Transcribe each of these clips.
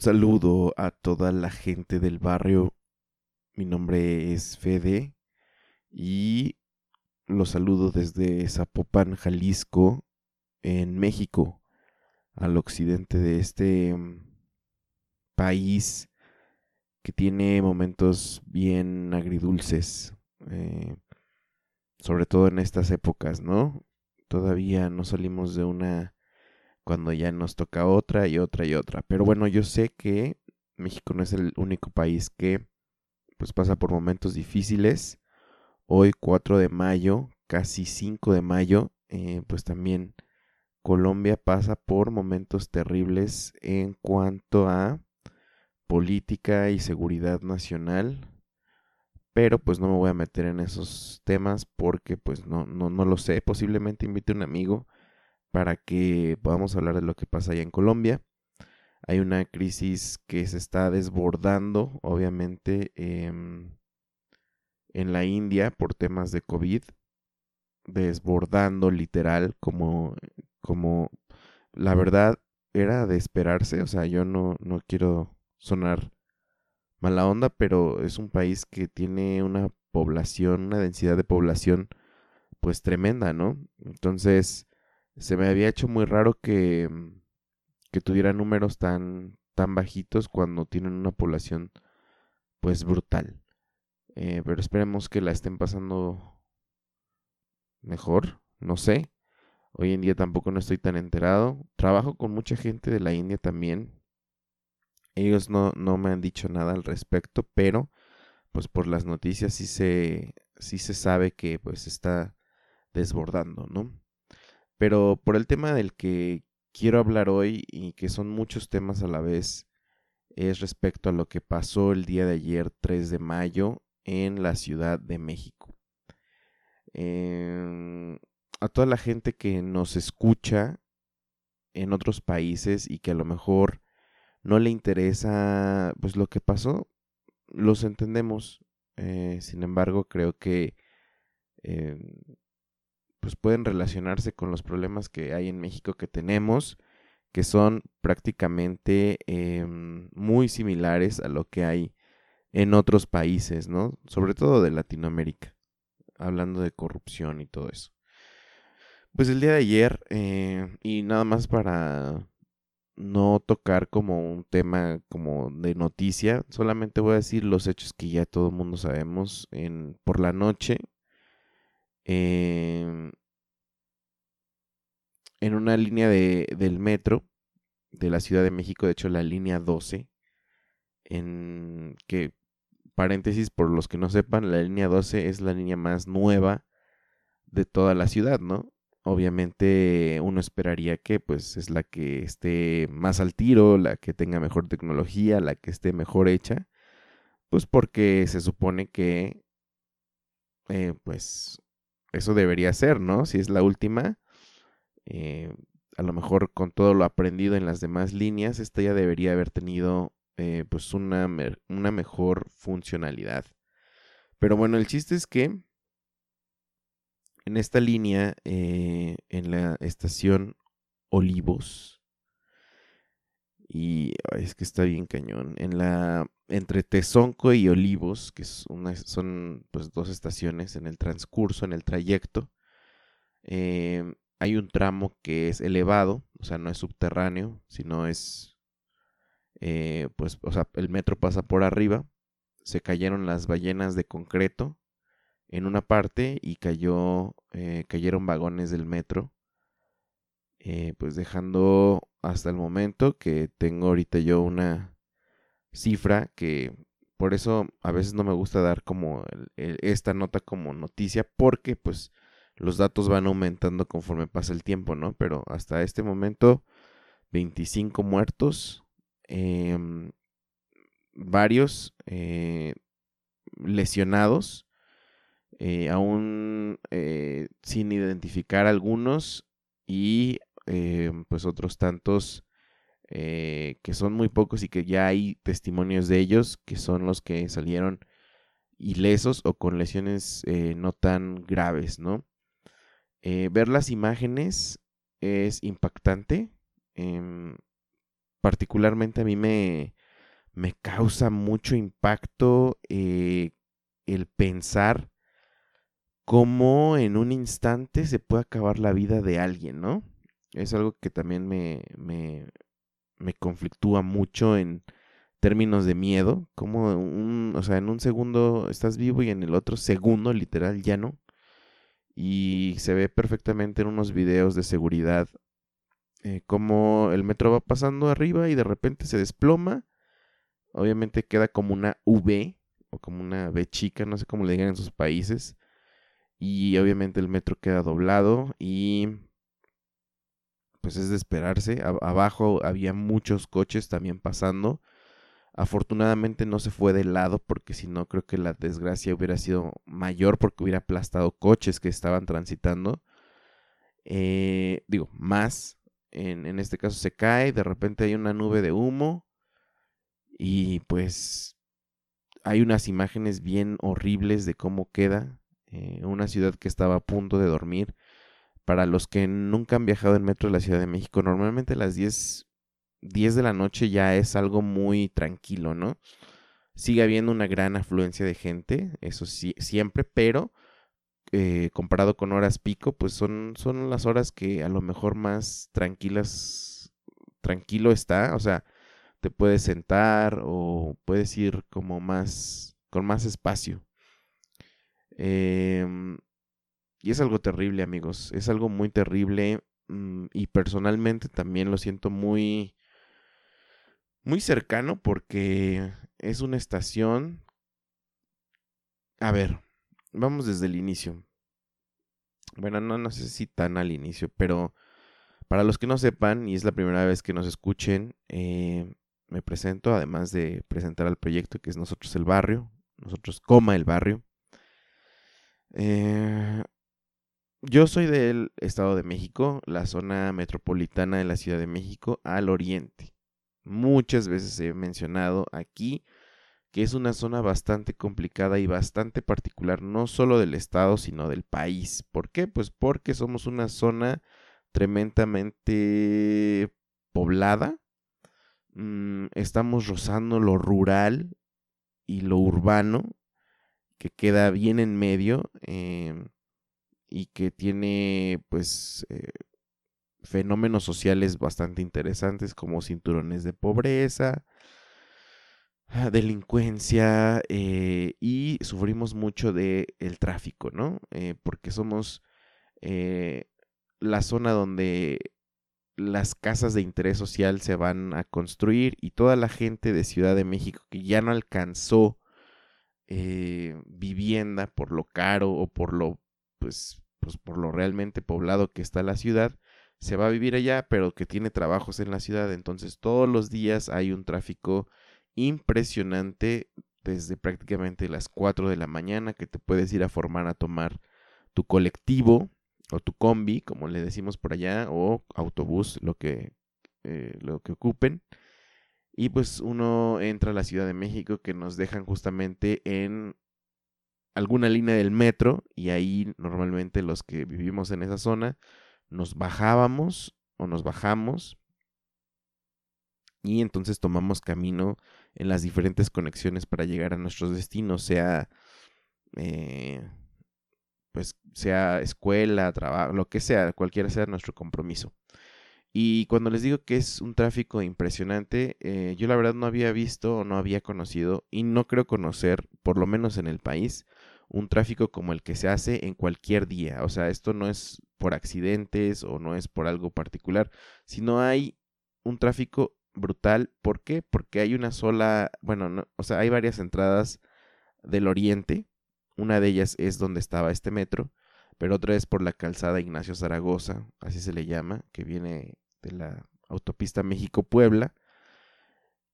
Saludo a toda la gente del barrio. Mi nombre es Fede y los saludo desde Zapopan, Jalisco, en México, al occidente de este mm, país que tiene momentos bien agridulces, eh, sobre todo en estas épocas, ¿no? Todavía no salimos de una cuando ya nos toca otra y otra y otra. Pero bueno, yo sé que México no es el único país que pues pasa por momentos difíciles. Hoy 4 de mayo, casi 5 de mayo, eh, pues también Colombia pasa por momentos terribles en cuanto a política y seguridad nacional. Pero pues no me voy a meter en esos temas porque pues no, no, no lo sé. Posiblemente invite a un amigo para que podamos hablar de lo que pasa allá en Colombia. Hay una crisis que se está desbordando, obviamente, em, en la India por temas de COVID, desbordando literal, como, como la verdad era de esperarse, o sea, yo no, no quiero sonar mala onda, pero es un país que tiene una población, una densidad de población pues tremenda, ¿no? Entonces, se me había hecho muy raro que, mm, que tuviera números tan, tan bajitos cuando tienen una población pues brutal. Eh, pero esperemos que la estén pasando mejor, no sé. Hoy en día tampoco no estoy tan enterado. Trabajo con mucha gente de la India también. Ellos no, no me han dicho nada al respecto, pero pues por las noticias sí se, sí se sabe que pues está desbordando, ¿no? Pero por el tema del que quiero hablar hoy y que son muchos temas a la vez, es respecto a lo que pasó el día de ayer, 3 de mayo, en la Ciudad de México. Em, a toda la gente que nos escucha en otros países y que a lo mejor no le interesa pues lo que pasó, los entendemos. Eh, sin embargo, creo que em, pues pueden relacionarse con los problemas que hay en México que tenemos, que son prácticamente em, muy similares a lo que hay en otros países, ¿no? Sobre todo de Latinoamérica, hablando de corrupción y todo eso. Pues el día de ayer, eh, y nada más para no tocar como un tema como de noticia, solamente voy a decir los hechos que ya todo el mundo sabemos en, por la noche Em, en una línea de, del metro de la Ciudad de México, de hecho la línea 12, en que, paréntesis, por los que no sepan, la línea 12 es la línea más nueva de toda la ciudad, ¿no? Obviamente uno esperaría que pues es la que esté más al tiro, la que tenga mejor tecnología, la que esté mejor hecha, pues porque se supone que eh, pues eso debería ser, ¿no? Si es la última, eh, a lo mejor con todo lo aprendido en las demás líneas, esta ya debería haber tenido eh, pues una, una mejor funcionalidad. Pero bueno, el chiste es que en esta línea, eh, en la estación Olivos, Y es que está bien cañón. En la. Entre Tezonco y Olivos, que son pues dos estaciones en el transcurso, en el trayecto. Em, hay un tramo que es elevado, o sea, no es subterráneo, sino es. Eh, pues, o sea, el metro pasa por arriba. Se cayeron las ballenas de concreto en una parte y cayó, eh, cayeron vagones del metro. Eh, pues dejando hasta el momento que tengo ahorita yo una cifra que por eso a veces no me gusta dar como esta nota como noticia porque pues los datos van aumentando conforme pasa el tiempo, ¿no? Pero hasta este momento 25 muertos, em, varios eh, lesionados, eh, aún sin identificar algunos y pues otros tantos que son muy pocos y que ya hay testimonios de ellos que son los que salieron ilesos o con lesiones no tan graves, ¿no? Eh, ver las imágenes es impactante. Em, particularmente a mí me, me causa mucho impacto eh, el pensar cómo en un instante se puede acabar la vida de alguien, ¿no? Es algo que también me, me, me conflictúa mucho en términos de miedo, como un, o sea, en un segundo estás vivo y en el otro segundo literal ya no y se ve perfectamente en unos videos de seguridad eh, como el metro va pasando arriba y de repente se desploma. Obviamente queda como una V o como una V chica, no sé cómo le digan en sus países. Y obviamente el metro queda doblado y pues es de esperarse. abajo había muchos coches también pasando. Afortunadamente no se fue de lado porque si no creo que la desgracia hubiera sido mayor porque hubiera aplastado coches que estaban transitando. Eh, digo, más. En, este caso se cae, de repente hay una nube de humo y pues hay unas imágenes bien horribles de cómo queda eh, una ciudad que estaba a punto de dormir. Para los que nunca han viajado en metro de la Ciudad de México, normalmente a las 10 10 de la noche ya es algo muy tranquilo, ¿no? Sigue habiendo una gran afluencia de gente, eso sí, siempre, pero eh, comparado con horas pico, pues son, son las horas que a lo mejor más tranquilas, tranquilo está, o sea, te puedes sentar o puedes ir como más, con más espacio. Em, y es algo terrible, amigos, es algo muy terrible mm, y personalmente también lo siento muy muy cercano porque es una estación... A ver, vamos desde el inicio. Bueno, no, no sé si tan al inicio, pero para los que no sepan y es la primera vez que nos escuchen, eh, me presento, además de presentar al proyecto que es Nosotros el Barrio, Nosotros Coma el Barrio. Eh, yo soy del Estado de México, la zona metropolitana de la Ciudad de México, al oriente. Muchas veces he mencionado aquí que es una zona bastante complicada y bastante particular, no solo del estado, sino del país. ¿Por qué? Pues porque somos una zona tremendamente poblada. Mm, estamos rozando lo rural y lo urbano, que queda bien en medio em, y que tiene pues eh, fenómenos sociales bastante interesantes como cinturones de pobreza, ah, delincuencia eh, y sufrimos mucho del el tráfico, ¿no? Eh, porque somos la zona donde las casas de interés social se van a construir y toda la gente de Ciudad de México que ya no alcanzó vivienda por lo caro o por lo pues, pues por lo realmente poblado que está la ciudad, se va a vivir allá, pero que tiene trabajos en la ciudad. Entonces todos los días hay un tráfico impresionante desde prácticamente las 4 de la mañana que te puedes ir a formar a tomar tu colectivo o tu combi, como le decimos por allá, o autobús, lo que, eh, lo que ocupen. Y pues uno entra a la Ciudad de México que nos dejan justamente en alguna línea del metro y ahí normalmente los que vivimos en esa zona nos bajábamos o nos bajamos y entonces tomamos camino en las diferentes conexiones para llegar a nuestros destinos, sea eh, pues sea escuela, trabajo, lo que sea, cualquiera sea nuestro compromiso. Y cuando les digo que es un tráfico impresionante, eh, yo la verdad no había visto o no había conocido y no creo conocer, por lo menos en el país, un tráfico como el que se hace en cualquier día. O sea, esto no es por accidentes o no es por algo particular, sino hay un tráfico brutal. ¿Por qué? Porque hay una sola, bueno, no, o sea, hay varias entradas del oriente. Una de ellas es donde estaba este metro, pero otra es por la calzada Ignacio Zaragoza, así se le llama, que viene de la autopista México-Puebla.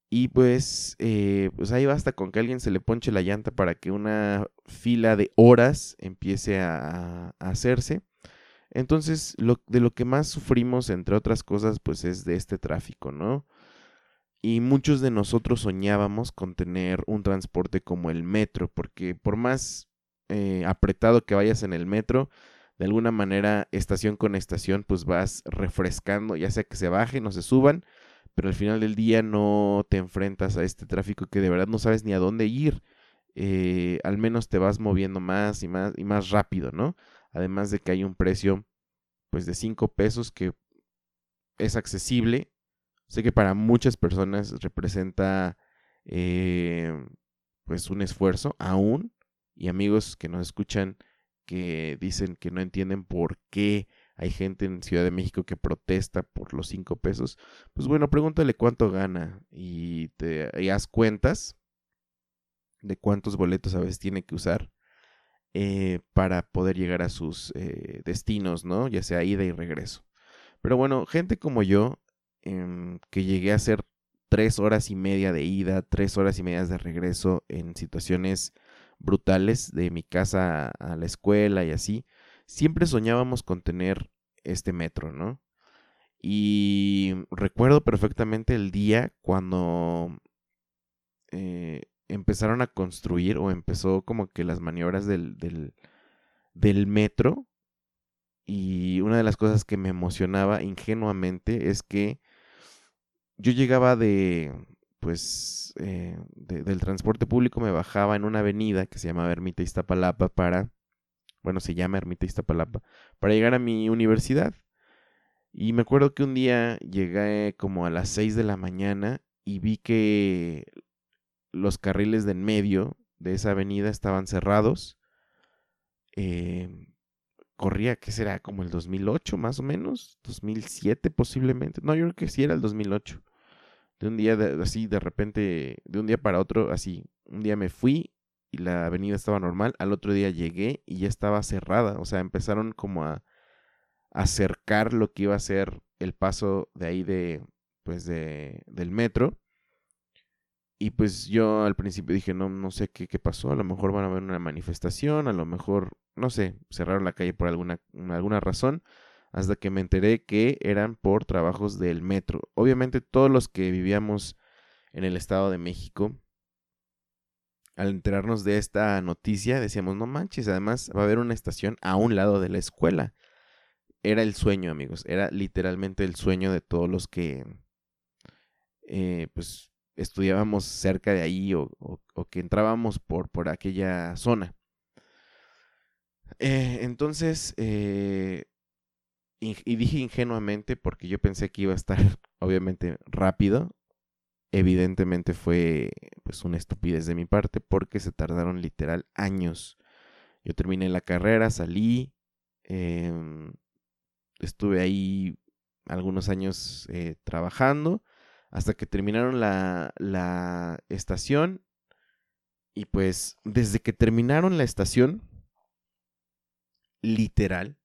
Y pues, eh, pues ahí basta con que alguien se le ponche la llanta para que una fila de horas empiece a, hacerse. Entonces, lo, de lo que más sufrimos, entre otras cosas, pues es de este tráfico, ¿no? Y muchos de nosotros soñábamos con tener un transporte como el metro, porque por más eh, apretado que vayas en el metro, de alguna manera, estación con estación, pues vas refrescando, ya sea que se bajen o se suban, pero al final del día no te enfrentas a este tráfico que de verdad no sabes ni a dónde ir. Eh, al menos te vas moviendo más y más y más rápido, ¿no? Además de que hay un precio pues de 5 pesos que es accesible. Sé que para muchas personas representa eh, pues un esfuerzo aún. Y amigos que nos escuchan que dicen que no entienden por qué hay gente en Ciudad de México que protesta por los 5 pesos. Pues bueno, pregúntale cuánto gana y te y haz cuentas de cuántos boletos a veces tiene que usar eh, para poder llegar a sus eh, destinos, ¿no? Ya sea ida y regreso. Pero bueno, gente como yo, em, que llegué a hacer tres horas y media de ida, tres horas y media de regreso en situaciones brutales de mi casa a la escuela y así, siempre soñábamos con tener este metro, ¿no? Y recuerdo perfectamente el día cuando eh, empezaron a construir o empezó como que las maniobras del, del, metro. Y una de las cosas que me emocionaba ingenuamente es que yo llegaba de, pues, eh, del transporte público, me bajaba en una avenida que se llama Ermita Iztapalapa para, bueno, se llama Ermita Iztapalapa, para llegar a mi universidad. Y me acuerdo que un día llegué como a las 6 de la mañana y vi que los carriles de en medio de esa avenida estaban cerrados. Em, corría, ¿qué será? Como el 2008 más o menos, 2007 posiblemente. No, yo creo que sí era el 2008. De un día así, de repente, de un día para otro, así, un día me fui y la avenida estaba normal, al otro día llegué y ya estaba cerrada. O sea, empezaron como a acercar lo que iba a ser el paso de ahí de, pues de, del metro. Y pues yo al principio dije, no, no sé qué, qué pasó, a lo mejor van a haber una manifestación, a lo mejor, no sé, cerraron la calle por alguna, alguna razón, hasta que me enteré que eran por trabajos del metro. Obviamente todos los que vivíamos en el Estado de México, al enterarnos de esta noticia, decíamos, no manches, además va a haber una estación a un lado de la escuela. Era el sueño, amigos, era literalmente el sueño de todos los que, eh, pues, estudiábamos cerca de ahí o, que entrábamos por, por aquella zona. Eh, entonces, eh, y dije ingenuamente porque yo pensé que iba a estar obviamente rápido. Evidentemente fue pues una estupidez de mi parte porque se tardaron literal años. Yo terminé la carrera, salí, em, estuve ahí algunos años eh, trabajando hasta que terminaron la, la estación. Y pues desde que terminaron la estación, literal,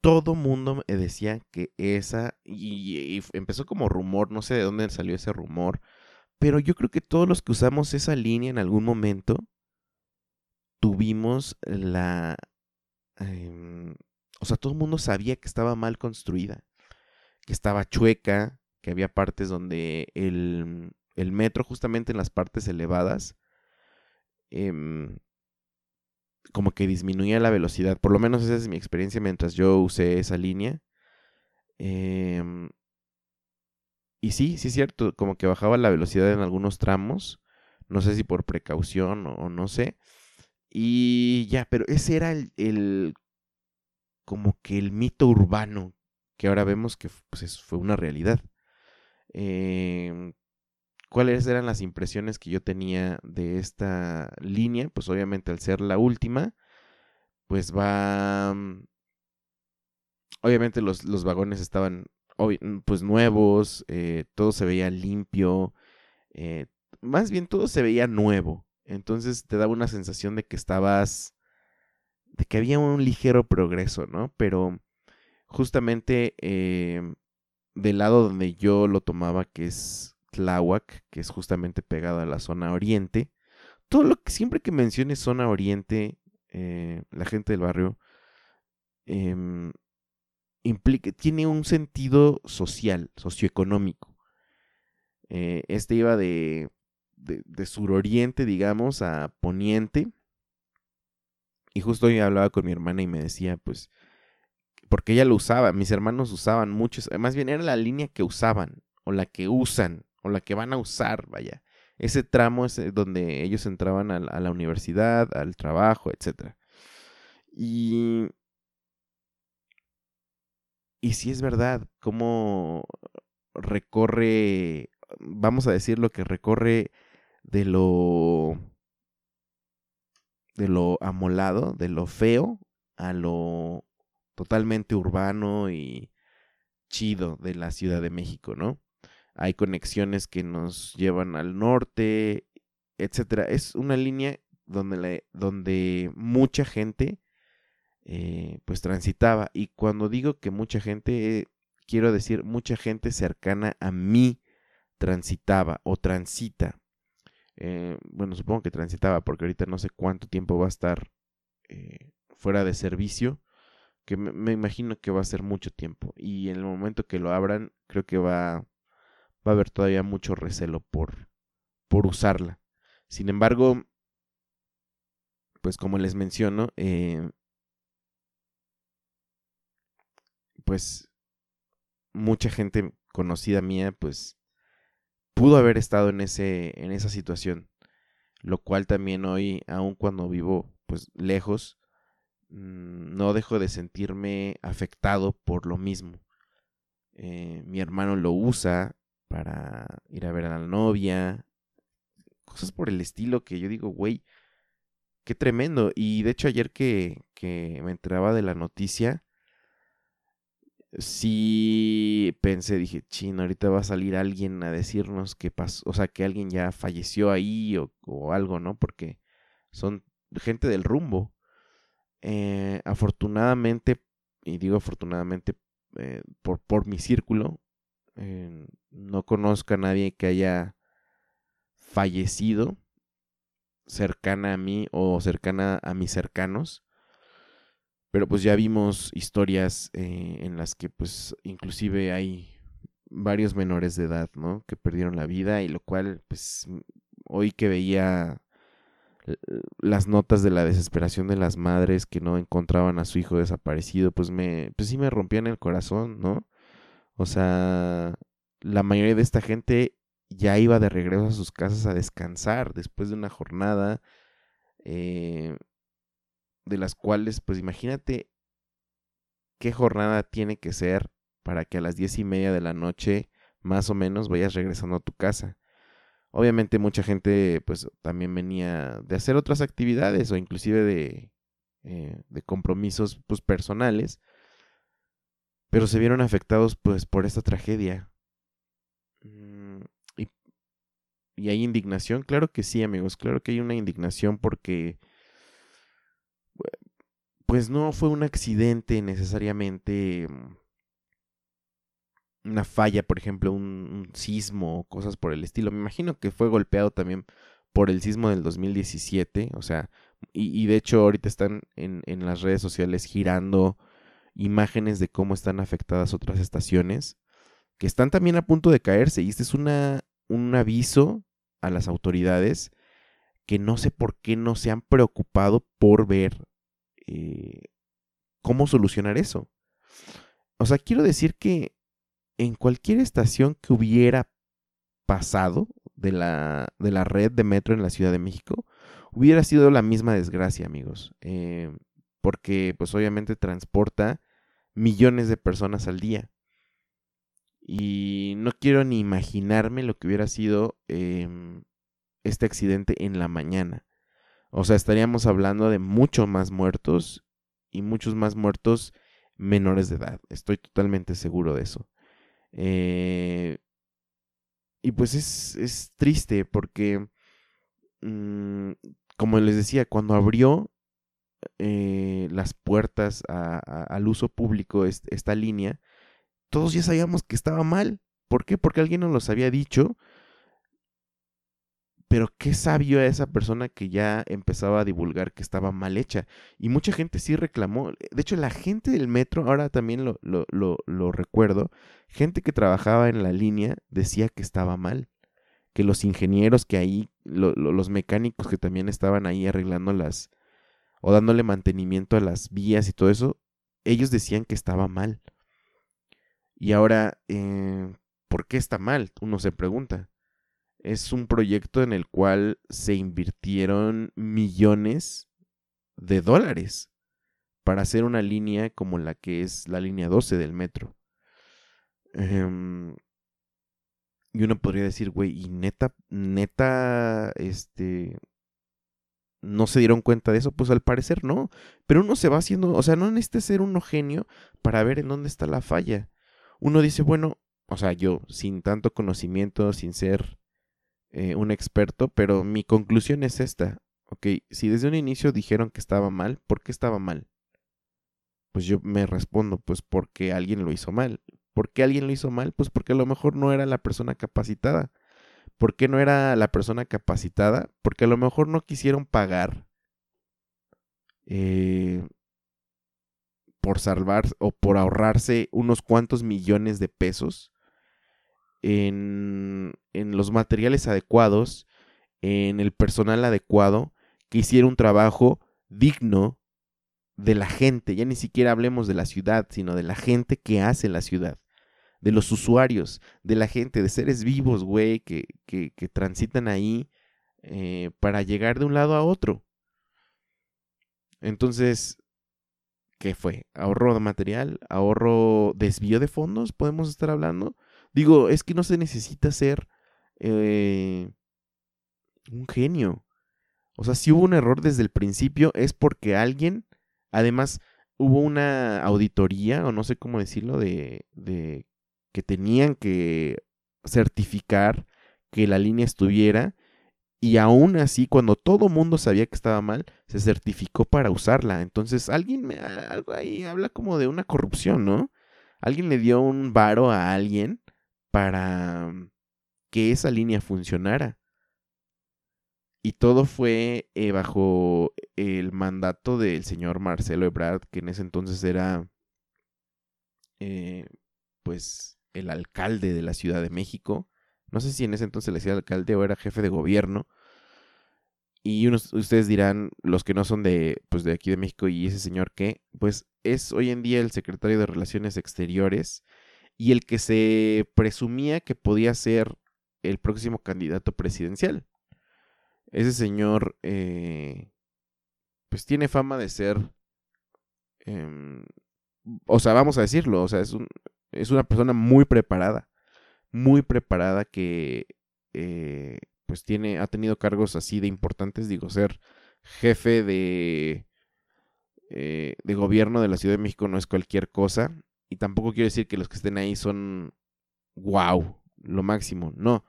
todo mundo me decía que esa, y, empezó como rumor, no sé de dónde salió ese rumor, pero yo creo que todos los que usamos esa línea en algún momento tuvimos la... Em, o sea, todo el mundo sabía que estaba mal construida, que estaba chueca, que había partes donde el, el metro, justamente en las partes elevadas, em, como que disminuía la velocidad. Por lo menos esa es mi experiencia mientras yo usé esa línea. Em, y sí, sí es cierto, como que bajaba la velocidad en algunos tramos, no sé si por precaución o, no sé. Y ya, pero ese era el, como que el mito urbano que ahora vemos que pues, fue una realidad. Em, ¿Cuáles eran las impresiones que yo tenía de esta línea? Pues obviamente al ser la última, pues va... Mm, obviamente los, los vagones estaban mm, pues nuevos, eh, todo se veía limpio, eh, más bien todo se veía nuevo. Entonces te daba una sensación de que estabas, de que había un ligero progreso, ¿no? Pero justamente em, del lado donde yo lo tomaba, que es Tláhuac, que es justamente pegado a la zona oriente, todo lo que siempre que mencione zona oriente, eh, la gente del barrio, em, implica, tiene un sentido social, socioeconómico. Eh, este iba de, de, de, suroriente, digamos, a poniente. Y justo hoy hablaba con mi hermana y me decía, pues, porque ella lo usaba, mis hermanos usaban muchos, más bien era la línea que usaban, o la que usan, o la que van a usar, vaya. Ese tramo es eh, donde ellos entraban a la, universidad, al trabajo, etc. Y, y si es verdad, cómo recorre, vamos a decir lo que recorre de lo de lo amolado, de lo feo a lo totalmente urbano y chido de la Ciudad de México, ¿no? Hay conexiones que nos llevan al norte, etcétera. Es una línea donde, donde mucha gente eh, pues transitaba. Y cuando digo que mucha gente, quiero decir mucha gente cercana a mí transitaba o transita. Eh, bueno, supongo que transitaba porque ahorita no sé cuánto tiempo va a estar eh, fuera de servicio que me, imagino que va a ser mucho tiempo. Y en el momento que lo abran, creo que va, va a haber todavía mucho recelo por, por usarla. Sin embargo, pues como les menciono, eh, pues mucha gente conocida mía, pues pudo haber estado en ese, en esa situación. Lo cual también hoy, aun cuando vivo pues lejos, Mm, no dejo de sentirme afectado por lo mismo. Eh, mi hermano lo usa para ir a ver a la novia, cosas por el estilo que yo digo, güey, qué tremendo. Y de hecho ayer que, que me enteraba de la noticia, sí pensé, dije, chino, ahorita va a salir alguien a decirnos que pasó, o sea, que alguien ya falleció ahí o, o algo, ¿no? Porque son gente del rumbo. Eh, afortunadamente, y digo afortunadamente eh, por, por, mi círculo, eh, no conozco a nadie que haya fallecido cercana a mí o cercana a mis cercanos. Pero pues ya vimos historias en las que pues inclusive hay varios menores de edad, ¿no? Que perdieron la vida y lo cual pues hoy que veía las notas de la desesperación de las madres que no encontraban a su hijo desaparecido, pues me, pues sí me rompían el corazón, ¿no? O sea, la mayoría de esta gente ya iba de regreso a sus casas a descansar después de una jornada, eh, de las cuales, pues imagínate qué jornada tiene que ser para que a las diez y media de la noche, más o menos, vayas regresando a tu casa. Obviamente mucha gente pues también venía de hacer otras actividades o inclusive de, eh, de compromisos pues personales, pero se vieron afectados pues por esta tragedia. Mm, y, y hay indignación, claro que sí amigos, claro que hay una indignación porque pues no fue un accidente necesariamente mm, una falla, por ejemplo, un, sismo o cosas por el estilo. Me imagino que fue golpeado también por el sismo del 2017, o sea, y, y de hecho ahorita están en, en, las redes sociales girando imágenes de cómo están afectadas otras estaciones, que están también a punto de caerse, y este es una, un aviso a las autoridades que no sé por qué no se han preocupado por ver eh, cómo solucionar eso. O sea, quiero decir que en cualquier estación que hubiera pasado de la, de la red de metro en la Ciudad de México, hubiera sido la misma desgracia, amigos. Eh, porque pues obviamente transporta millones de personas al día. Y no quiero ni imaginarme lo que hubiera sido em, este accidente en la mañana. O sea, estaríamos hablando de mucho más muertos y muchos más muertos menores de edad. Estoy totalmente seguro de eso. Eh, y pues es, triste porque, mm, como les decía, cuando abrió eh, las puertas al uso público esta línea, todos ya sabíamos que estaba mal. ¿Por qué? Porque alguien nos los había dicho. Pero qué sabio a esa persona que ya empezaba a divulgar que estaba mal hecha. Y mucha gente sí reclamó. De hecho, la gente del metro, ahora también lo, lo, lo, recuerdo, gente que trabajaba en la línea decía que estaba mal. Que los ingenieros que ahí, los mecánicos que también estaban ahí arreglando las, o dándole mantenimiento a las vías y todo eso, ellos decían que estaba mal. Y ahora, eh, ¿por qué está mal? Uno se pregunta. Es un proyecto en el cual se invirtieron millones de dólares para hacer una línea como la que es la línea 12 del metro. Em, y uno podría decir, güey, y neta, neta, este, no se dieron cuenta de eso, pues al parecer no. Pero uno se va haciendo, o sea, no necesita ser uno genio para ver en dónde está la falla uno dice, bueno, o sea, yo sin tanto conocimiento, sin ser eh, un experto, pero mi conclusión es esta. Ok, si desde un inicio dijeron que estaba mal, ¿por qué estaba mal? Pues yo me respondo, pues porque alguien lo hizo mal. ¿Por qué alguien lo hizo mal? Pues porque a lo mejor no era la persona capacitada. ¿Por qué no era la persona capacitada? Porque a lo mejor no quisieron pagar eh, por salvar o por ahorrarse unos cuantos millones de pesos en, en los materiales adecuados, en el personal adecuado, que hiciera un trabajo digno de la gente, ya ni siquiera hablemos de la ciudad, sino de la gente que hace la ciudad, de los usuarios, de la gente, de seres vivos, güey, que, que, transitan ahí eh, para llegar de un lado a otro. Entonces, ¿qué fue? ¿Ahorro de material? ¿Ahorro desvío de fondos? ¿Podemos estar hablando? Digo, es que no se necesita ser eh, un genio. O sea, si hubo un error desde el principio es porque alguien, además, hubo una auditoría, o no sé cómo decirlo, de, de que tenían que certificar que la línea estuviera y aún así, cuando todo mundo sabía que estaba mal, se certificó para usarla. Entonces, alguien, me, algo ahí habla como de una corrupción, ¿no? Alguien le dio un varo a alguien para que esa línea funcionara. Y todo fue eh, bajo el mandato del señor Marcelo Ebrard, que en ese entonces era, eh, pues, el alcalde de la Ciudad de México. No sé si en ese entonces le decía alcalde o era jefe de gobierno. Y unos, ustedes dirán, los que no son de, pues de aquí de México y ese señor que, pues es hoy en día el secretario de Relaciones Exteriores y el que se presumía que podía ser el próximo candidato presidencial. Ese señor, eh, pues tiene fama de ser, em, o sea, vamos a decirlo, o sea, es, un, es una persona muy preparada, muy preparada que eh, pues tiene, ha tenido cargos así de importantes, digo, ser jefe de, eh, de gobierno de la Ciudad de México no es cualquier cosa, y tampoco quiero decir que los que estén ahí son wow, lo máximo, no,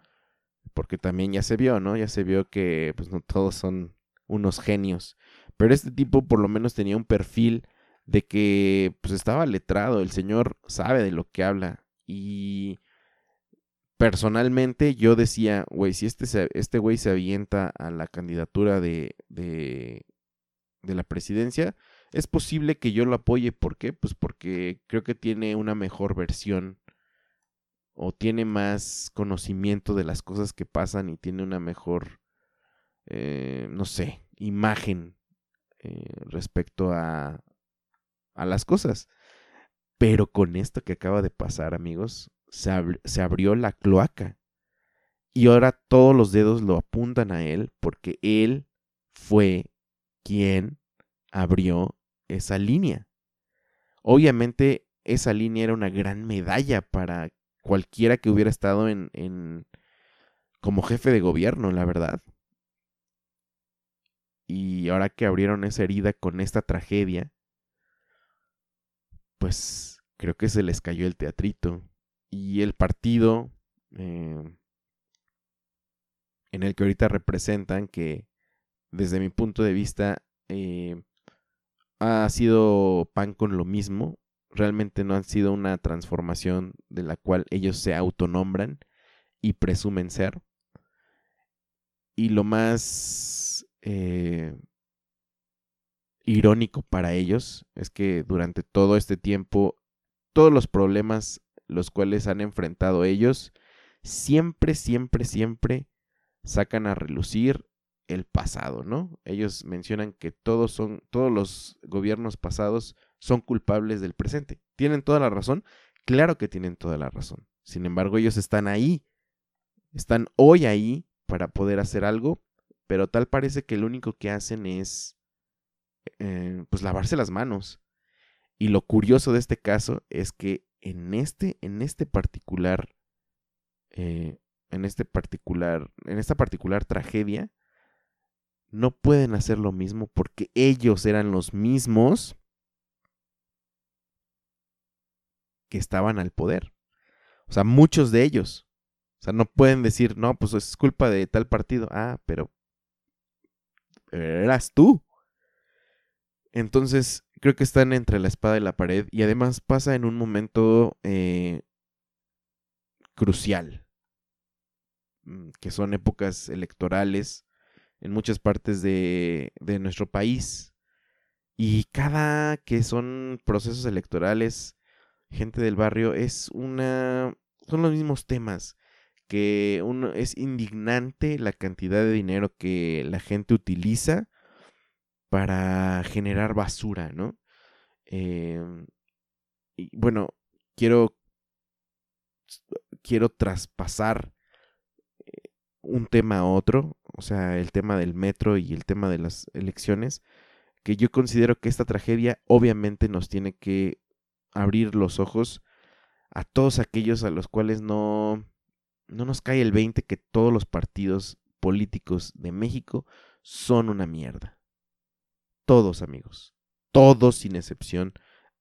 porque también ya se vio, ¿no? Ya se vio que pues no todos son unos genios, pero este tipo por lo menos tenía un perfil de que pues estaba letrado, el señor sabe de lo que habla y personalmente yo decía, güey, si este, este güey se avienta a la candidatura de, de, de la presidencia, es posible que yo lo apoye. ¿Por qué? Pues porque creo que tiene una mejor versión o tiene más conocimiento de las cosas que pasan y tiene una mejor, eh, no sé, imagen eh, respecto a, a las cosas. Pero con esto que acaba de pasar, amigos, se, se abrió la cloaca. Y ahora todos los dedos lo apuntan a él porque él fue quien abrió esa línea. Obviamente esa línea era una gran medalla para cualquiera que hubiera estado en, en como jefe de gobierno, la verdad. Y ahora que abrieron esa herida con esta tragedia, pues creo que se les cayó el teatrito. Y el partido eh, en el que ahorita representan, que desde mi punto de vista eh, ha sido pan con lo mismo, realmente no han sido una transformación de la cual ellos se autonombran y presumen ser. Y lo más eh, irónico para ellos es que durante todo este tiempo, todos los problemas los cuales han enfrentado ellos, siempre, siempre, siempre sacan a relucir el pasado, ¿no? Ellos mencionan que todos son, todos los gobiernos pasados son culpables del presente. ¿Tienen toda la razón? Claro que tienen toda la razón. Sin embargo, ellos están ahí, están hoy ahí para poder hacer algo, pero tal parece que lo único que hacen es, eh, pues, lavarse las manos. Y lo curioso de este caso es que en este, en este particular, eh, en este particular, en esta particular tragedia, no pueden hacer lo mismo porque ellos eran los mismos que estaban al poder. O sea, muchos de ellos. O sea, no pueden decir, no, pues es culpa de tal partido. Ah, pero eras tú. Entonces, creo que están entre la espada y la pared y además pasa en un momento eh, crucial, mm, que son épocas electorales en muchas partes de, de nuestro país. Y cada que son procesos electorales, gente del barrio, es una... son los mismos temas que uno, es indignante la cantidad de dinero que la gente utiliza para generar basura, ¿no? Em, y bueno, quiero, quiero traspasar eh, un tema a otro, o sea, el tema del metro y el tema de las elecciones, que yo considero que esta tragedia obviamente nos tiene que abrir los ojos a todos aquellos a los cuales no, no nos cae el 20 que todos los partidos políticos de México son una mierda todos amigos, todos sin excepción,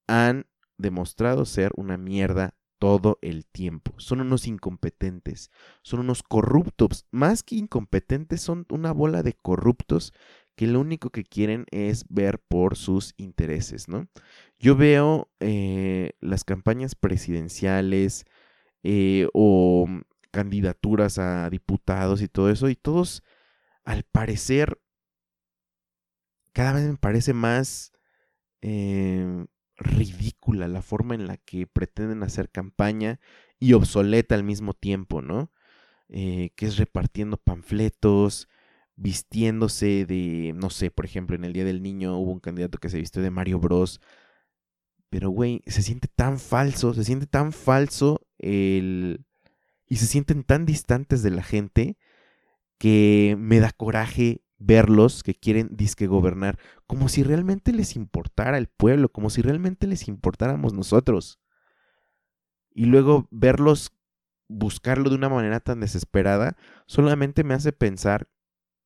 han demostrado ser una mierda todo el tiempo. Son unos incompetentes, son unos corruptos. Más que incompetentes, son una bola de corruptos que lo único que quieren es ver por sus intereses, ¿no? Yo veo eh, las campañas presidenciales eh, o candidaturas a diputados y todo eso, y todos, al parecer, cada vez me parece más em, ridícula la forma en la que pretenden hacer campaña y obsoleta al mismo tiempo, ¿no? Eh, que es repartiendo panfletos, vistiéndose de, no sé, por ejemplo, en el Día del Niño hubo un candidato que se vistió de Mario Bros. Pero, güey, se siente tan falso, se siente tan falso el... y se sienten tan distantes de la gente que me da coraje verlos que quieren disque gobernar, como si realmente les importara el pueblo, como si realmente les importáramos nosotros. Y luego verlos buscarlo de una manera tan desesperada, solamente me hace pensar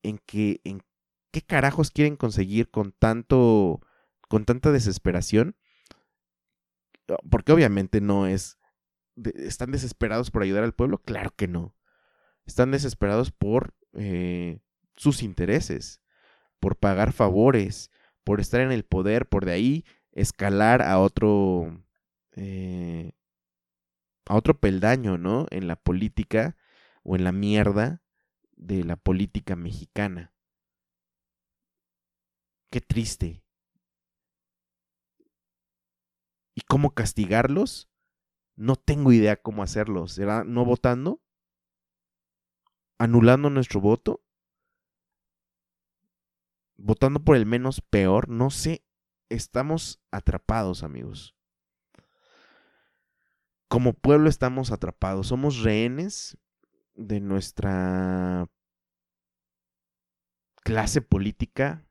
en que en qué carajos quieren conseguir con tanto con tanta desesperación. Porque obviamente no es están desesperados por ayudar al pueblo, claro que no. Están desesperados por eh, sus intereses, por pagar favores, por estar en el poder, por de ahí escalar a otro, eh, a otro peldaño, ¿no? En la política o en la mierda de la política mexicana. Qué triste. ¿Y cómo castigarlos? No tengo idea cómo hacerlo. ¿Será no votando? ¿Anulando nuestro voto? Votando por el menos peor, no sé, estamos atrapados, amigos. como pueblo estamos atrapados, somos rehenes de nuestra clase política,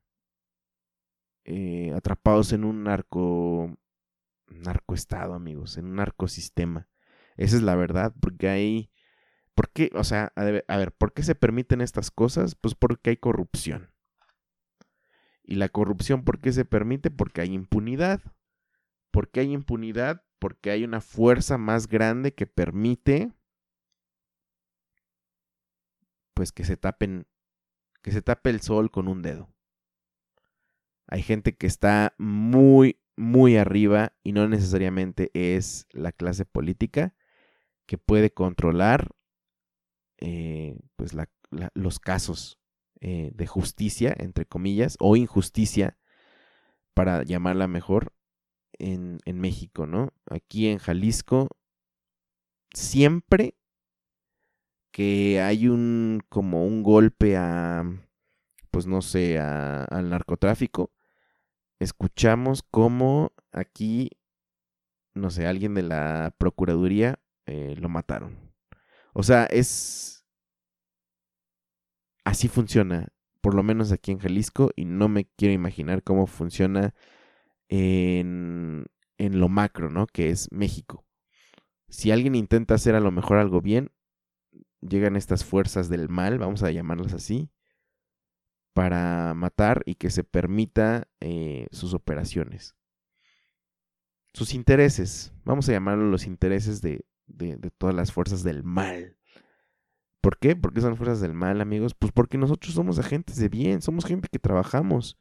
eh, atrapados en un narco, narcoestado, amigos, en un narcosistema. Esa es la verdad, porque hay, ¿por qué? O sea, a ver, ¿por qué se permiten estas cosas? Pues porque hay corrupción. Y la corrupción, ¿por qué se permite? Porque hay impunidad. ¿Por qué hay impunidad? Porque hay una fuerza más grande que permite pues que se tapen que se tape el sol con un dedo. Hay gente que está muy muy arriba y no necesariamente es la clase política que puede controlar eh, pues los casos eh, de justicia, entre comillas, o injusticia, para llamarla mejor, en, en México, ¿no? Aquí en Jalisco, siempre que hay un como un golpe a pues no sé al narcotráfico escuchamos como aquí no sé alguien de la procuraduría eh, lo mataron o sea es así funciona por lo menos aquí en Jalisco y no me quiero imaginar cómo funciona en, en lo macro, ¿no? Que es México. Si alguien intenta hacer a lo mejor algo bien, llegan estas fuerzas del mal, vamos a llamarlas así, para matar y que se permita eh, sus operaciones. Sus intereses, vamos a llamarlo los intereses de, de, de todas las fuerzas del mal. ¿Por qué? ¿Por qué son fuerzas del mal, amigos? Pues porque nosotros somos agentes de bien, somos gente que trabajamos.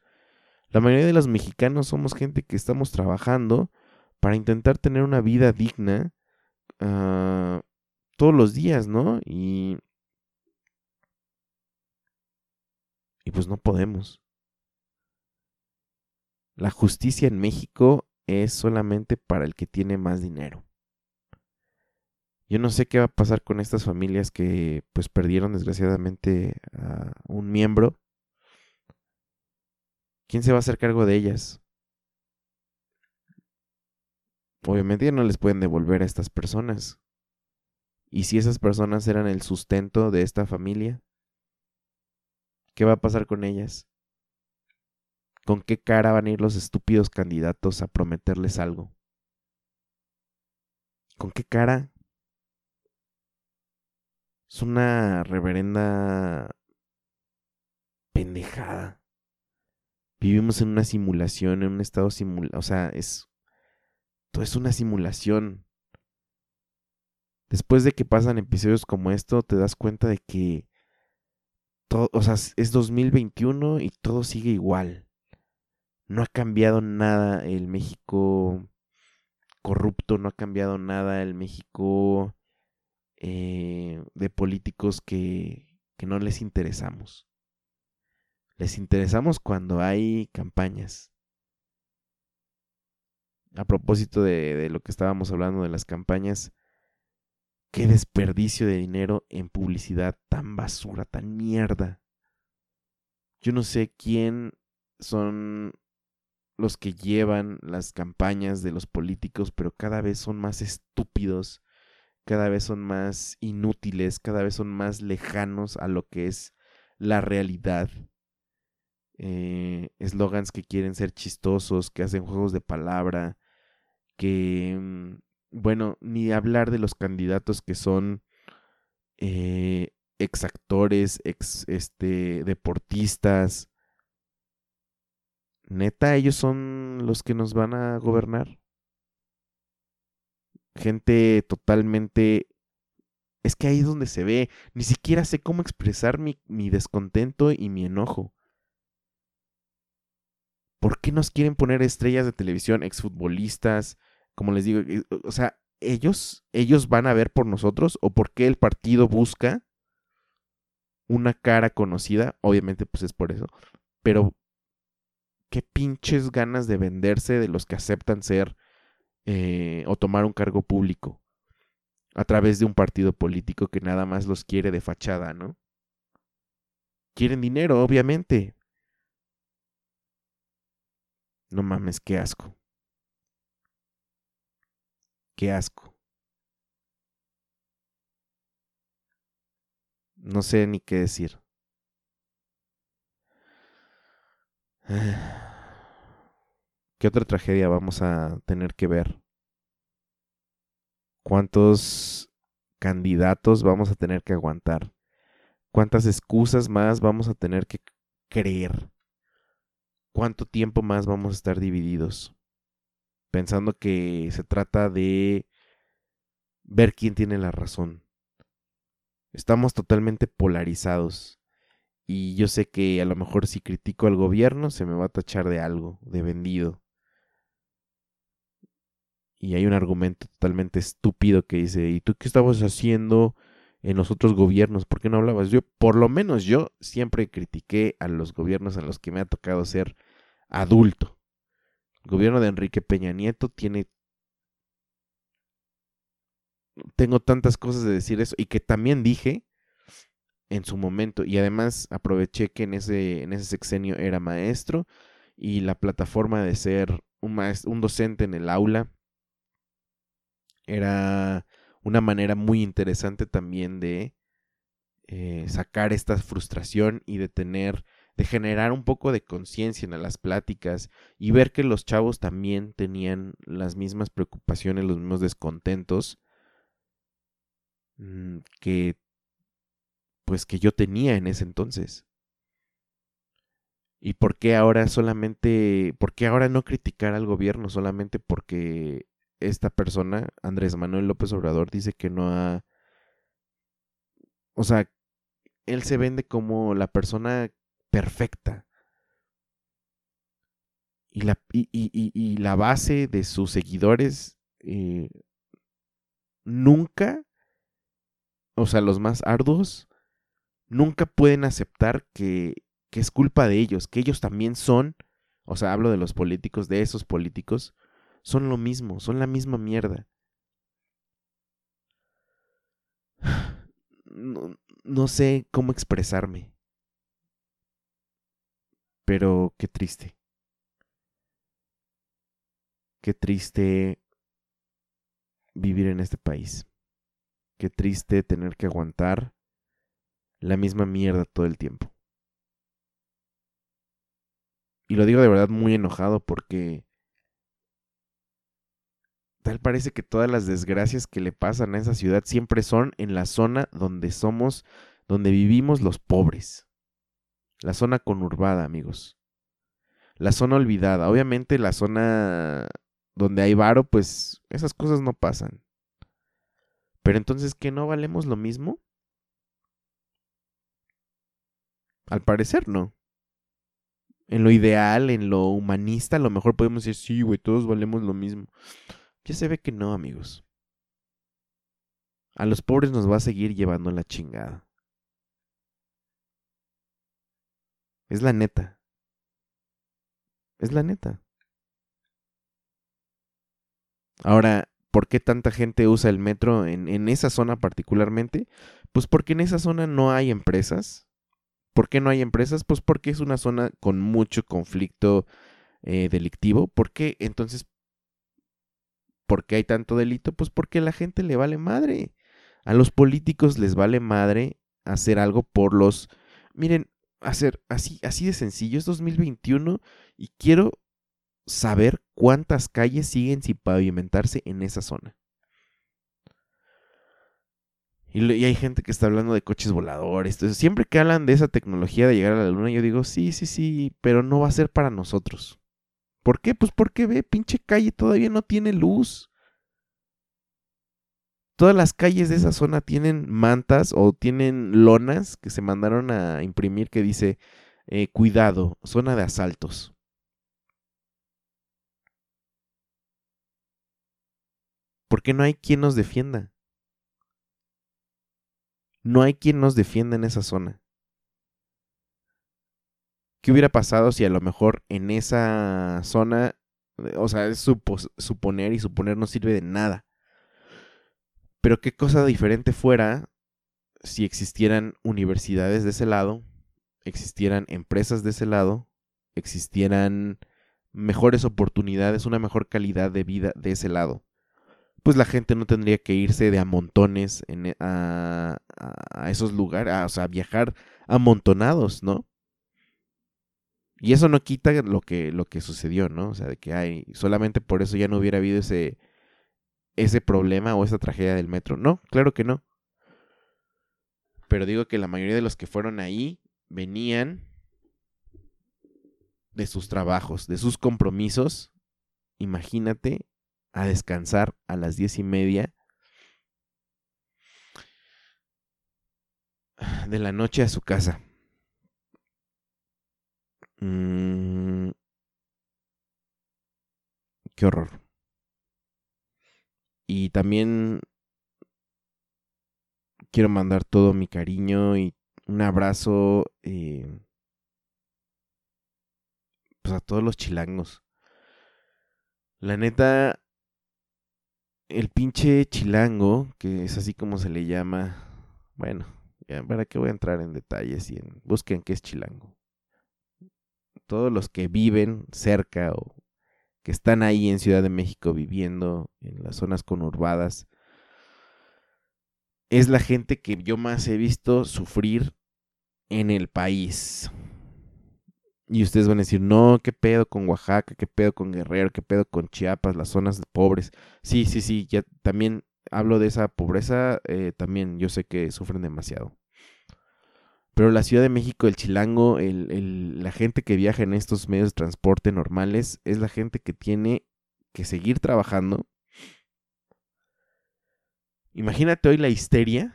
La mayoría de los mexicanos somos gente que estamos trabajando para intentar tener una vida digna, uh, todos los días, ¿no? Y, y pues no podemos. La justicia en México es solamente para el que tiene más dinero. Yo no sé qué va a pasar con estas familias que pues perdieron desgraciadamente a un miembro. ¿Quién se va a hacer cargo de ellas? Obviamente ya no les pueden devolver a estas personas. ¿Y si esas personas eran el sustento de esta familia? ¿Qué va a pasar con ellas? ¿Con qué cara van a ir los estúpidos candidatos a prometerles algo? ¿Con qué cara? Es una reverenda pendejada. Vivimos en una simulación, en un estado simulado. O sea, es. Todo es una simulación después de que pasan episodios como esto, te das cuenta de que todo, o sea, es 2021 y todo sigue igual. No ha cambiado nada el México corrupto, no ha cambiado nada el México eh, de políticos que, que no les interesamos. Les interesamos cuando hay campañas. A propósito de, de lo que estábamos hablando de las campañas, Qué desperdicio de dinero en publicidad tan basura, tan mierda. Yo no sé quién son los que llevan las campañas de los políticos, pero cada vez son más estúpidos, cada vez son más inútiles, cada vez son más lejanos a lo que es la realidad. Eh, eslogans que quieren ser chistosos, que hacen juegos de palabra, que mm, bueno, ni hablar de los candidatos que son eh, ex actores, ex este, deportistas. Neta, ellos son los que nos van a gobernar. Gente totalmente... Es que ahí es donde se ve. Ni siquiera sé cómo expresar mi, mi descontento y mi enojo. ¿Por qué nos quieren poner estrellas de televisión, exfutbolistas, como les digo, eh, o sea, ellos, ellos van a ver por nosotros o por qué el partido busca una cara conocida, obviamente pues es por eso, pero qué pinches ganas de venderse de los que aceptan ser eh, o tomar un cargo público a través de un partido político que nada más los quiere de fachada, ¿no? Quieren dinero, obviamente. No mames, qué asco. Qué asco. No sé ni qué decir. Ah. ¿Qué otra tragedia vamos a tener que ver? ¿Cuántos candidatos vamos a tener que aguantar? ¿Cuántas excusas más vamos a tener que creer? ¿Cuánto tiempo más vamos a estar divididos? Pensando que se trata de ver quién tiene la razón. Estamos totalmente polarizados. Y yo sé que a lo mejor si critico al gobierno se me va a tachar de algo, de vendido. Y hay un argumento totalmente estúpido que dice, ¿y tú qué estabas haciendo en los otros gobiernos? ¿Por qué no hablabas? Yo, por lo menos yo siempre critiqué a los gobiernos a los que me ha tocado ser adulto. El gobierno de Enrique Peña Nieto tiene tengo tantas cosas de decir eso y que también dije en su momento y además aproveché que en ese, en ese sexenio era maestro y la plataforma de ser un, maestro, un docente en el aula era una manera muy interesante también de eh, sacar esta frustración y de tener de generar un poco de conciencia en las pláticas y ver que los chavos también tenían las mismas preocupaciones, los mismos descontentos Mm, que pues que yo tenía en ese entonces. ¿Y por qué ahora solamente, por qué ahora no criticar al gobierno solamente porque esta persona, Andrés Manuel López Obrador, dice que no ha, o sea, él se vende como la persona perfecta. Y la, y, y, y la base de sus seguidores eh, nunca o sea, los más arduos, nunca pueden aceptar que, que es culpa de ellos, que ellos también son, o sea, hablo de los políticos, de esos políticos, son lo mismo, son la misma mierda. No, no, sé cómo expresarme. Pero qué triste. Qué triste vivir en este país. Qué triste tener que aguantar la misma mierda todo el tiempo. Y lo digo de verdad muy enojado porque tal parece que todas las desgracias que le pasan a esa ciudad siempre son en la zona donde somos, donde vivimos los pobres. La zona conurbada, amigos. La zona olvidada. Obviamente la zona donde hay varo, pues esas cosas no pasan. Pero entonces, ¿que no valemos lo mismo? Al parecer no. En lo ideal, en lo humanista, a lo mejor podemos decir, sí, güey, todos valemos lo mismo. Ya se ve que no, amigos. A los pobres nos va a seguir llevando la chingada. Es la neta. Es la neta. Ahora, ¿Por qué tanta gente usa el metro en, esa zona particularmente? Pues porque en esa zona no hay empresas. ¿Por qué no hay empresas? Pues porque es una zona con mucho conflicto eh, delictivo. ¿Por qué? Entonces, ¿por qué hay tanto delito? Pues porque a la gente le vale madre. A los políticos les vale madre hacer algo por los... Miren, hacer así, así de sencillo. Es 2021 y quiero saber cuántas calles siguen sin pavimentarse en esa zona. Y, hay gente que está hablando de coches voladores. Entonces, siempre que hablan de esa tecnología de llegar a la luna, yo digo, sí, sí, sí, pero no va a ser para nosotros. ¿Por qué? Pues porque ve, pinche calle todavía no tiene luz. Todas las calles de esa zona tienen mantas o tienen lonas que se mandaron a imprimir que dice, eh, cuidado, zona de asaltos. Porque no hay quien nos defienda. No hay quien nos defienda en esa zona. ¿Qué hubiera pasado si a lo mejor en esa zona, o sea, es suponer y suponer no sirve de nada? Pero qué cosa diferente fuera si existieran universidades de ese lado, existieran empresas de ese lado, existieran mejores oportunidades, una mejor calidad de vida de ese lado pues la gente no tendría que irse de a montones en, a, a, esos lugares, o sea, viajar amontonados, ¿no? Y eso no quita lo que, lo que sucedió, ¿no? O sea, de que hay, solamente por eso ya no hubiera habido ese, ese problema o esa tragedia del metro. No, claro que no. Pero digo que la mayoría de los que fueron ahí venían de sus trabajos, de sus compromisos. Imagínate a descansar a las diez y media de la noche a su casa. Mm. Qué horror. Y también quiero mandar todo mi cariño y un abrazo eh, pues a todos los chilangos. La neta, el pinche chilango, que es así como se le llama, bueno, para qué voy a entrar en detalles y en, busquen qué es chilango. Todos los que viven cerca o que están ahí en Ciudad de México viviendo en las zonas conurbadas, es la gente que yo más he visto sufrir en el país. Y ustedes van a decir, no, qué pedo con Oaxaca, qué pedo con Guerrero, qué pedo con Chiapas, las zonas pobres. Sí, sí, sí, ya también hablo de esa pobreza, eh, también yo sé que sufren demasiado. Pero la Ciudad de México, el chilango, la gente que viaja en estos medios de transporte normales, es la gente que tiene que seguir trabajando. Imagínate hoy la histeria.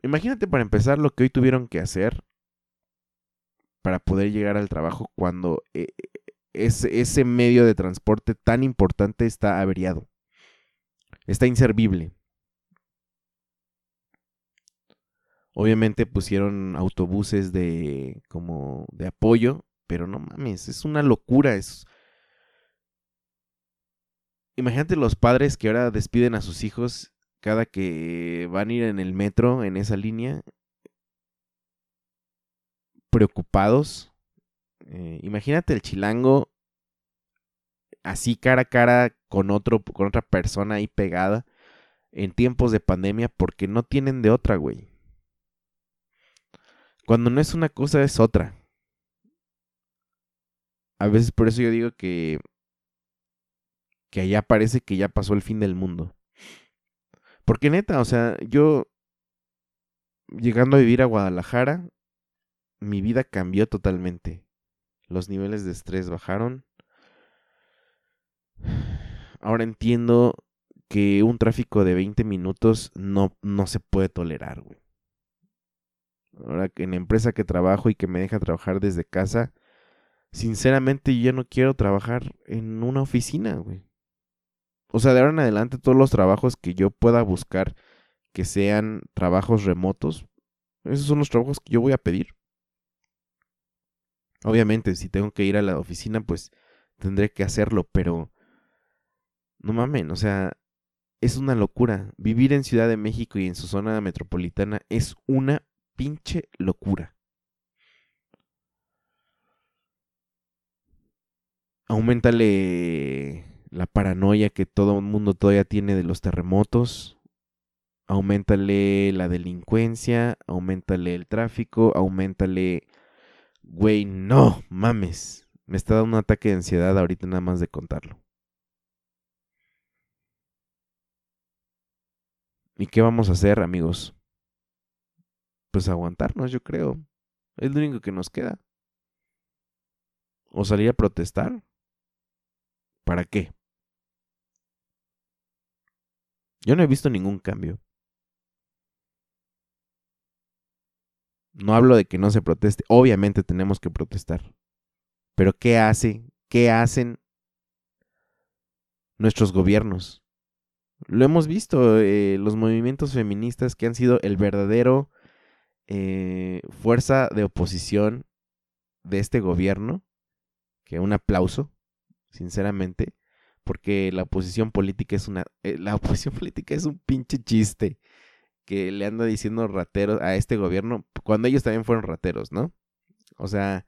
Imagínate para empezar lo que hoy tuvieron que hacer para poder llegar al trabajo cuando eh, ese medio de transporte tan importante está averiado. Está inservible. Obviamente pusieron autobuses de como de apoyo, pero no mames, es una locura, Imagínate los padres que ahora despiden a sus hijos cada que van a ir en el metro en esa línea preocupados. Eh, imagínate el chilango así cara a cara con otro con otra persona ahí pegada en tiempos de pandemia porque no tienen de otra, güey. Cuando no es una cosa es otra. A veces por eso yo digo que que allá parece que ya pasó el fin del mundo. Porque neta, o sea, yo llegando a vivir a Guadalajara, mi vida cambió totalmente. Los niveles de estrés bajaron. Ahora entiendo que un tráfico de 20 minutos no, no se puede tolerar, güey. Ahora en la empresa que trabajo y que me deja trabajar desde casa, sinceramente yo no quiero trabajar en una oficina, güey. O sea, de ahora en adelante todos los trabajos que yo pueda buscar que sean trabajos remotos, esos son los trabajos que yo voy a pedir. Obviamente, si tengo que ir a la oficina, pues tendré que hacerlo, pero no mamen, o sea, es una locura. Vivir en Ciudad de México y en su zona metropolitana es una pinche locura. Aumentale la paranoia que todo el mundo todavía tiene de los terremotos. Aumentale la delincuencia, aumentale el tráfico, aumentale... Güey, no, mames. Me está dando un ataque de ansiedad ahorita nada más de contarlo. ¿Y qué vamos a hacer, amigos? Pues aguantarnos, yo creo. Es lo único que nos queda. O salir a protestar. ¿Para qué? Yo no he visto ningún cambio. No hablo de que no se proteste. Obviamente tenemos que protestar. Pero ¿qué hace? ¿Qué hacen nuestros gobiernos? Lo hemos visto, eh, los movimientos feministas que han sido el verdadero eh, fuerza de oposición de este gobierno, que un aplauso, sinceramente, porque la oposición política es una, eh, la oposición política es un pinche chiste que le anda diciendo rateros a este gobierno, cuando ellos también fueron rateros, ¿no? O sea,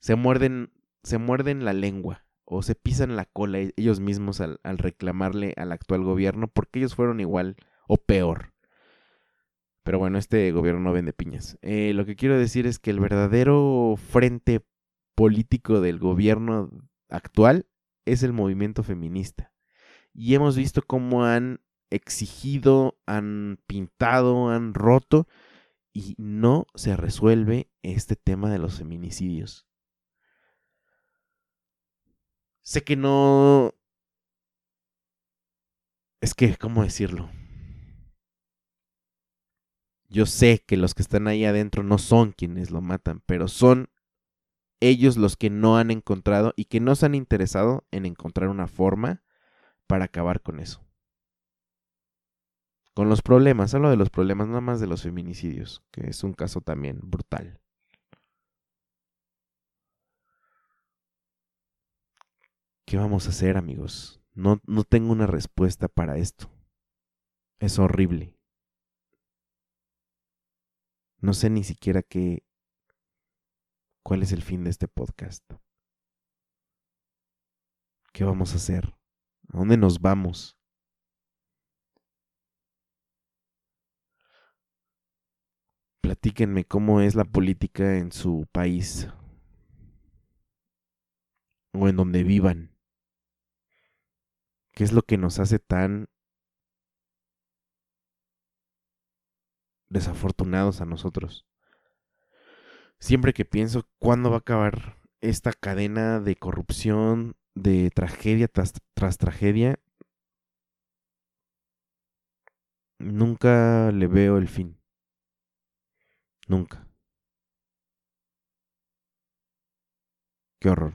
se muerden, se muerden la lengua. o se pisan la cola e-, ellos mismos al, reclamarle al actual gobierno porque ellos fueron igual o peor. Pero bueno, este gobierno no vende piñas. Eh, lo que quiero decir es que el verdadero frente político del gobierno actual es el movimiento feminista. Y hemos visto cómo han exigido, han pintado, han roto y no se resuelve este tema de los feminicidios. Sé que no... Es que, ¿cómo decirlo? Yo sé que los que están ahí adentro no son quienes lo matan, pero son ellos los que no han encontrado y que no se han interesado en encontrar una forma para acabar con eso. Con los problemas, hablo de los problemas, nada más de los feminicidios, que es un caso también brutal. ¿Qué vamos a hacer, amigos? No, no tengo una respuesta para esto. Es horrible. No sé ni siquiera qué. cuál es el fin de este podcast. ¿Qué vamos a hacer? ¿A dónde nos vamos? Platíquenme cómo es la política en su país o en donde vivan. ¿Qué es lo que nos hace tan desafortunados a nosotros? Siempre que pienso cuándo va a acabar esta cadena de corrupción, de tragedia tras, tragedia, nunca le veo el fin. Nunca. Qué horror.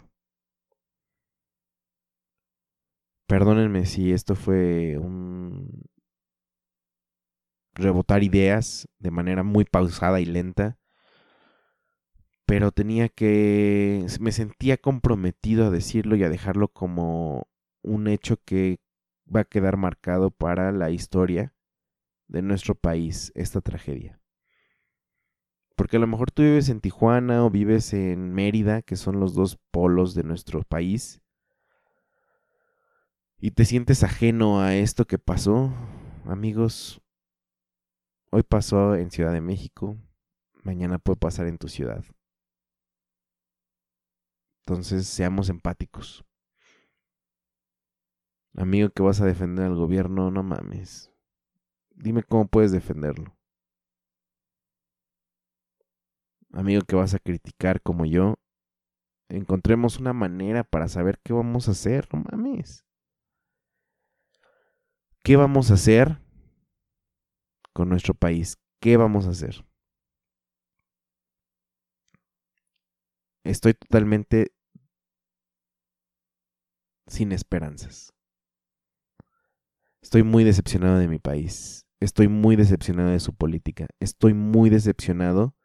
Perdónenme si esto fue un rebotar ideas de manera muy pausada y lenta, pero tenía que, me sentía comprometido a decirlo y a dejarlo como un hecho que va a quedar marcado para la historia de nuestro país, esta tragedia. Porque a lo mejor tú vives en Tijuana o vives en Mérida, que son los dos polos de nuestro país, y te sientes ajeno a esto que pasó, amigos, hoy pasó en Ciudad de México, mañana puede pasar en tu ciudad. Entonces, seamos empáticos. Amigo que vas a defender al gobierno, no mames. Dime cómo puedes defenderlo. Amigo que vas a criticar como yo, encontremos una manera para saber qué vamos a hacer, no mames. ¿Qué vamos a hacer con nuestro país? ¿Qué vamos a hacer? Estoy totalmente sin esperanzas. Estoy muy decepcionado de mi país. Estoy muy decepcionado de su política. Estoy muy decepcionado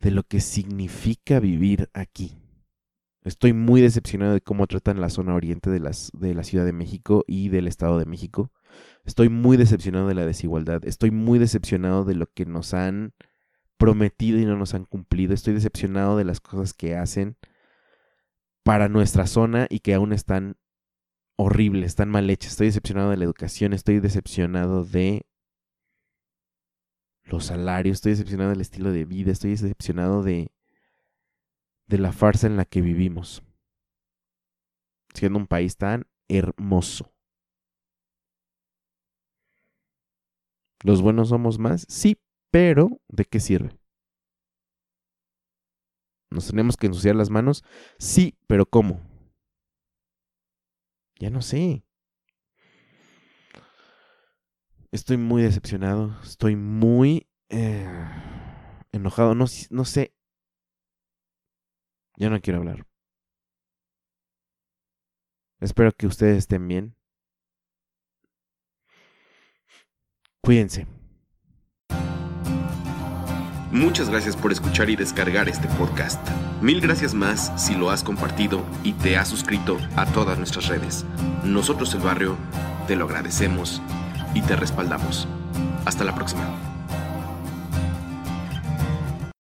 de lo que significa vivir aquí. Estoy muy decepcionado de cómo tratan la zona oriente de, las, de la Ciudad de México y del Estado de México. Estoy muy decepcionado de la desigualdad. Estoy muy decepcionado de lo que nos han prometido y no nos han cumplido. Estoy decepcionado de las cosas que hacen para nuestra zona y que aún están horribles, están mal hechas. Estoy decepcionado de la educación. Estoy decepcionado de los salarios. Estoy decepcionado del estilo de vida. Estoy decepcionado de de la farsa en la que vivimos, siendo un país tan hermoso. ¿Los buenos somos más? Sí, pero ¿de qué sirve? ¿Nos tenemos que ensuciar las manos? Sí, pero ¿cómo? Ya no sé. Estoy muy decepcionado, estoy muy eh, enojado, no, no sé, ya no quiero hablar. Espero que ustedes estén bien. Cuídense. Muchas gracias por escuchar y descargar este podcast. Mil gracias más si lo has compartido y te has suscrito a todas nuestras redes. Nosotros el barrio te lo agradecemos y te respaldamos. Hasta la próxima.